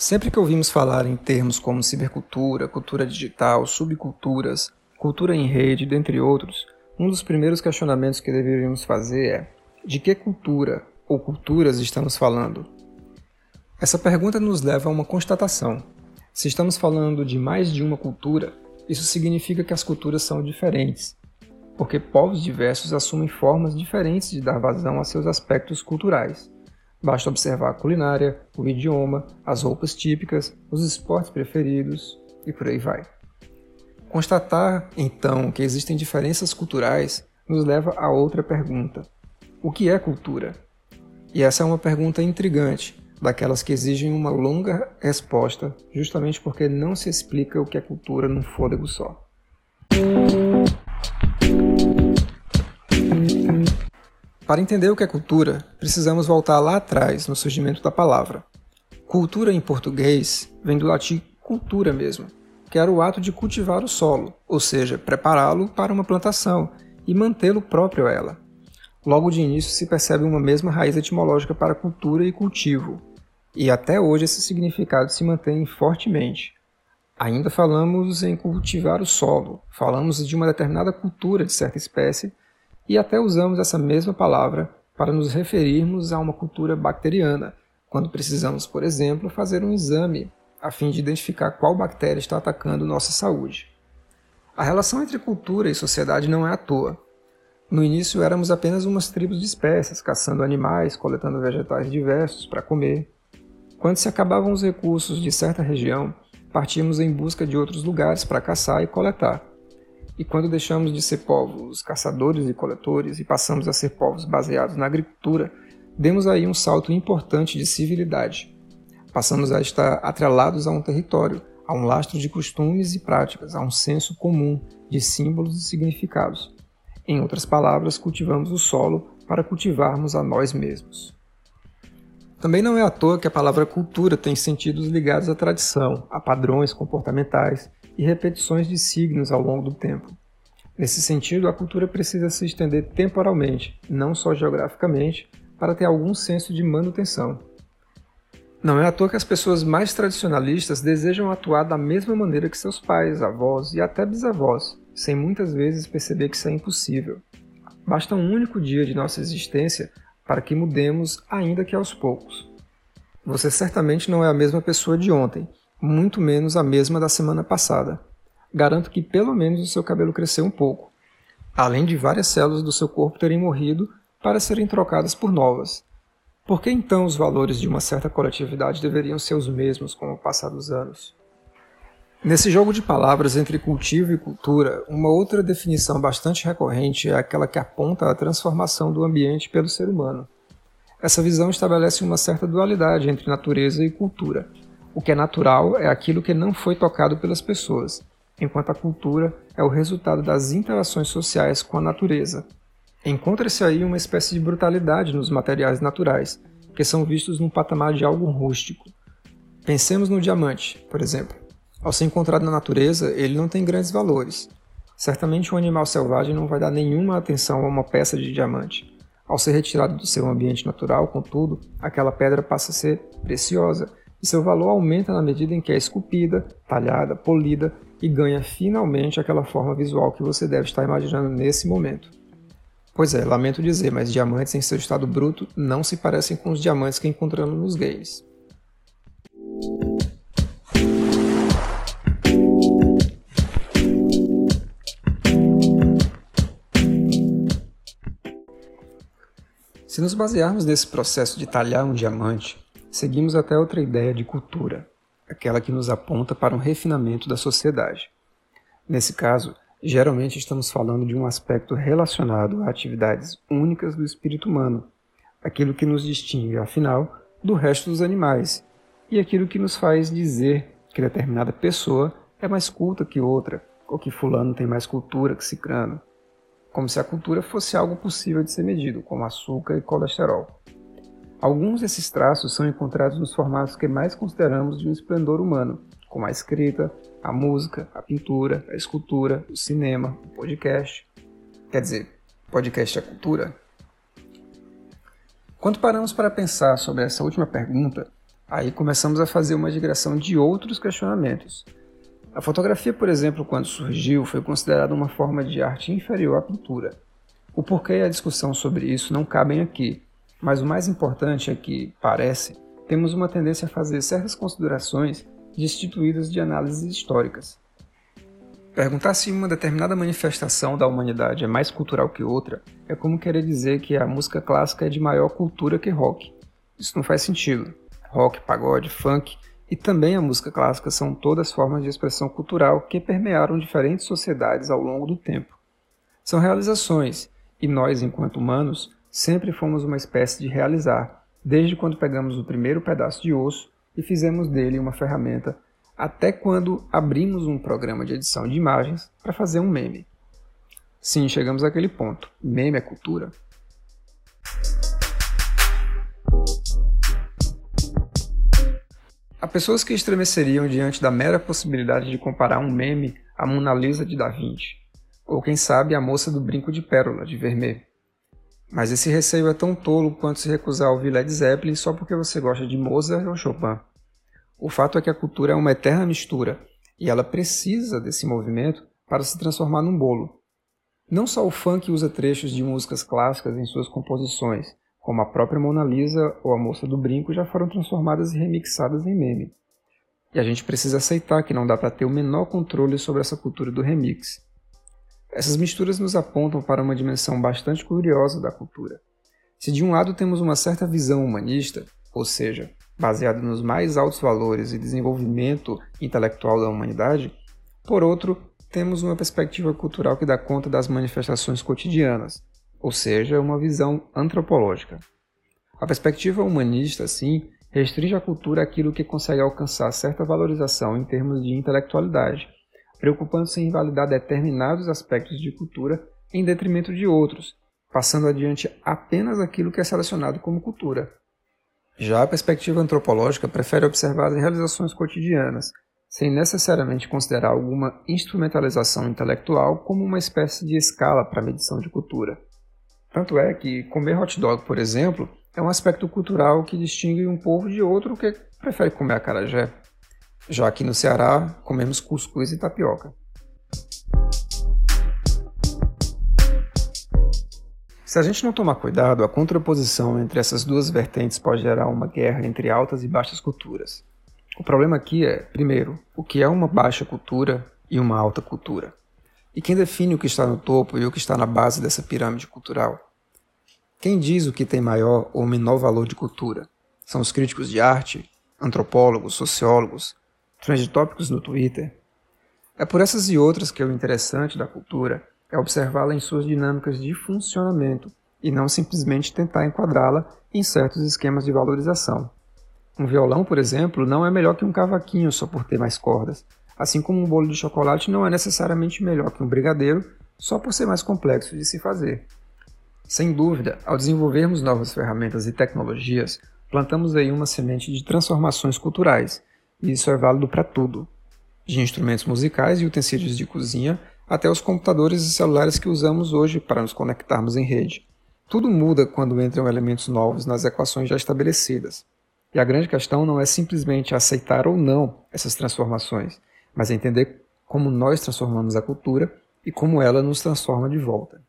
Sempre que ouvimos falar em termos como cibercultura, cultura digital, subculturas, cultura em rede, dentre outros, um dos primeiros questionamentos que deveríamos fazer é: de que cultura ou culturas estamos falando? Essa pergunta nos leva a uma constatação. Se estamos falando de mais de uma cultura, isso significa que as culturas são diferentes, porque povos diversos assumem formas diferentes de dar vazão a seus aspectos culturais. Basta observar a culinária, o idioma, as roupas típicas, os esportes preferidos e por aí vai. Constatar, então, que existem diferenças culturais nos leva a outra pergunta: o que é cultura? E essa é uma pergunta intrigante, daquelas que exigem uma longa resposta, justamente porque não se explica o que é cultura num fôlego só. Para entender o que é cultura, precisamos voltar lá atrás, no surgimento da palavra. Cultura em português vem do latim cultura mesmo, que era o ato de cultivar o solo, ou seja, prepará-lo para uma plantação e mantê-lo próprio a ela. Logo de início se percebe uma mesma raiz etimológica para cultura e cultivo, e até hoje esse significado se mantém fortemente. Ainda falamos em cultivar o solo, falamos de uma determinada cultura de certa espécie e até usamos essa mesma palavra para nos referirmos a uma cultura bacteriana, quando precisamos, por exemplo, fazer um exame a fim de identificar qual bactéria está atacando nossa saúde. A relação entre cultura e sociedade não é à toa. No início éramos apenas umas tribos de espécies, caçando animais, coletando vegetais diversos para comer. Quando se acabavam os recursos de certa região, partíamos em busca de outros lugares para caçar e coletar. E quando deixamos de ser povos caçadores e coletores e passamos a ser povos baseados na agricultura, demos aí um salto importante de civilidade. Passamos a estar atrelados a um território, a um lastro de costumes e práticas, a um senso comum de símbolos e significados. Em outras palavras, cultivamos o solo para cultivarmos a nós mesmos. Também não é à toa que a palavra cultura tem sentidos ligados à tradição, a padrões comportamentais e repetições de signos ao longo do tempo. Nesse sentido, a cultura precisa se estender temporalmente, não só geograficamente, para ter algum senso de manutenção. Não é à toa que as pessoas mais tradicionalistas desejam atuar da mesma maneira que seus pais, avós e até bisavós, sem muitas vezes perceber que isso é impossível. Basta um único dia de nossa existência para que mudemos, ainda que aos poucos. Você certamente não é a mesma pessoa de ontem, muito menos a mesma da semana passada. Garanto que pelo menos o seu cabelo cresceu um pouco, além de várias células do seu corpo terem morrido para serem trocadas por novas. Por que então os valores de uma certa coletividade deveriam ser os mesmos com o passar dos anos? Nesse jogo de palavras entre cultivo e cultura, uma outra definição bastante recorrente é aquela que aponta a transformação do ambiente pelo ser humano. Essa visão estabelece uma certa dualidade entre natureza e cultura, o que é natural é aquilo que não foi tocado pelas pessoas, enquanto a cultura é o resultado das interações sociais com a natureza. Encontra-se aí uma espécie de brutalidade nos materiais naturais, que são vistos num patamar de algo rústico. Pensemos no diamante, por exemplo. Ao ser encontrado na natureza, ele não tem grandes valores. Certamente um animal selvagem não vai dar nenhuma atenção a uma peça de diamante. Ao ser retirado do seu ambiente natural, contudo, aquela pedra passa a ser preciosa e seu valor aumenta na medida em que é esculpida, talhada, polida e ganha finalmente aquela forma visual que você deve estar imaginando nesse momento. Pois é, lamento dizer, mas diamantes em seu estado bruto não se parecem com os diamantes que encontramos nos games. Se nos basearmos nesse processo de talhar um diamante, seguimos até outra ideia de cultura, aquela que nos aponta para um refinamento da sociedade. Nesse caso, geralmente estamos falando de um aspecto relacionado a atividades únicas do espírito humano, aquilo que nos distingue, afinal, do resto dos animais, e aquilo que nos faz dizer que determinada pessoa é mais culta que outra, ou que fulano tem mais cultura que cicrano, como se a cultura fosse algo possível de ser medido, como açúcar e colesterol. Alguns desses traços são encontrados nos formatos que mais consideramos de um esplendor humano, como a escrita, a música, a pintura, a escultura, o cinema, o podcast. Quer dizer, podcast é cultura? Quando paramos para pensar sobre essa última pergunta, Aí começamos a fazer uma digressão de outros questionamentos. A fotografia, por exemplo, quando surgiu, foi considerada uma forma de arte inferior à pintura. O porquê e a discussão sobre isso não cabem aqui, mas o mais importante é que, parece, temos uma tendência a fazer certas considerações destituídas de análises históricas. Perguntar se uma determinada manifestação da humanidade é mais cultural que outra é como querer dizer que a música clássica é de maior cultura que rock. Isso não faz sentido. Rock, pagode, funk e também a música clássica são todas formas de expressão cultural que permearam diferentes sociedades ao longo do tempo. São realizações, e nós, enquanto humanos, sempre fomos uma espécie de realizar, desde quando pegamos o primeiro pedaço de osso e fizemos dele uma ferramenta, até quando abrimos um programa de edição de imagens para fazer um meme. Sim, chegamos àquele ponto. Meme é cultura? Há pessoas que estremeceriam diante da mera possibilidade de comparar um meme à Mona Lisa de Da Vinci, ou quem sabe a moça do brinco de pérola de Vermeer. Mas esse receio é tão tolo quanto se recusar a ouvir Led Zeppelin só porque você gosta de Mozart ou Chopin. O fato é que a cultura é uma eterna mistura, e ela precisa desse movimento para se transformar num bolo. Não só o funk usa trechos de músicas clássicas em suas composições, como a própria Mona Lisa ou a Moça do Brinco já foram transformadas e remixadas em meme. E a gente precisa aceitar que não dá para ter o menor controle sobre essa cultura do remix. Essas misturas nos apontam para uma dimensão bastante curiosa da cultura. Se de um lado temos uma certa visão humanista, ou seja, baseada nos mais altos valores e desenvolvimento intelectual da humanidade, por outro, temos uma perspectiva cultural que dá conta das manifestações cotidianas, ou seja, uma visão antropológica. A perspectiva humanista, assim, restringe a cultura àquilo que consegue alcançar certa valorização em termos de intelectualidade, preocupando-se em validar determinados aspectos de cultura em detrimento de outros, passando adiante apenas aquilo que é selecionado como cultura. Já a perspectiva antropológica prefere observar as realizações cotidianas, sem necessariamente considerar alguma instrumentalização intelectual como uma espécie de escala para a medição de cultura. Tanto é que comer hot dog, por exemplo, é um aspecto cultural que distingue um povo de outro que prefere comer acarajé já aqui no Ceará comemos cuscuz e tapioca. Se a gente não tomar cuidado, a contraposição entre essas duas vertentes pode gerar uma guerra entre altas e baixas culturas. O problema aqui é, primeiro, o que é uma baixa cultura e uma alta cultura. E quem define o que está no topo e o que está na base dessa pirâmide cultural? Quem diz o que tem maior ou menor valor de cultura? São os críticos de arte, antropólogos, sociólogos, trend tópicos no Twitter. É por essas e outras que o interessante da cultura é observá-la em suas dinâmicas de funcionamento e não simplesmente tentar enquadrá-la em certos esquemas de valorização. Um violão, por exemplo, não é melhor que um cavaquinho só por ter mais cordas, assim como um bolo de chocolate não é necessariamente melhor que um brigadeiro só por ser mais complexo de se fazer. Sem dúvida, ao desenvolvermos novas ferramentas e tecnologias, plantamos aí uma semente de transformações culturais, e isso é válido para tudo, de instrumentos musicais e utensílios de cozinha até os computadores e celulares que usamos hoje para nos conectarmos em rede. Tudo muda quando entram elementos novos nas equações já estabelecidas. E a grande questão não é simplesmente aceitar ou não essas transformações, mas entender como nós transformamos a cultura e como ela nos transforma de volta.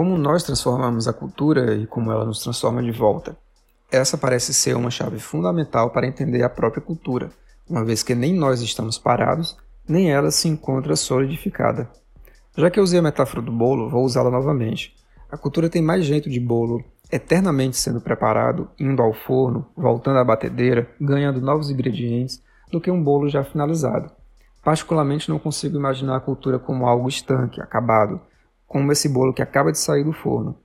Como nós transformamos a cultura e como ela nos transforma de volta? Essa parece ser uma chave fundamental para entender a própria cultura, uma vez que nem nós estamos parados, nem ela se encontra solidificada. Já que eu usei a metáfora do bolo, vou usá-la novamente. A cultura tem mais jeito de bolo, eternamente sendo preparado, indo ao forno, voltando à batedeira, ganhando novos ingredientes, do que um bolo já finalizado. Particularmente não consigo imaginar a cultura como algo estanque, acabado, como esse bolo que acaba de sair do forno.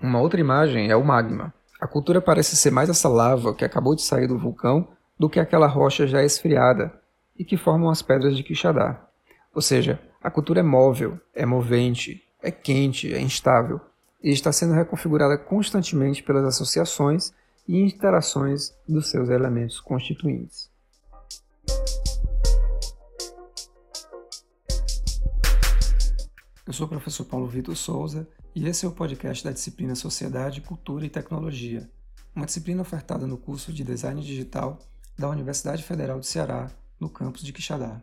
Uma outra imagem é o magma. A cultura parece ser mais essa lava que acabou de sair do vulcão do que aquela rocha já esfriada e que formam as pedras de Quixadá. Ou seja, a cultura é móvel, é movente, é quente, é instável e está sendo reconfigurada constantemente pelas associações e interações dos seus elementos constituintes. Eu sou o professor Paulo Vitor Souza e esse é o podcast da disciplina Sociedade, Cultura e Tecnologia, uma disciplina ofertada no curso de Design Digital da Universidade Federal do Ceará, no campus de Quixadá.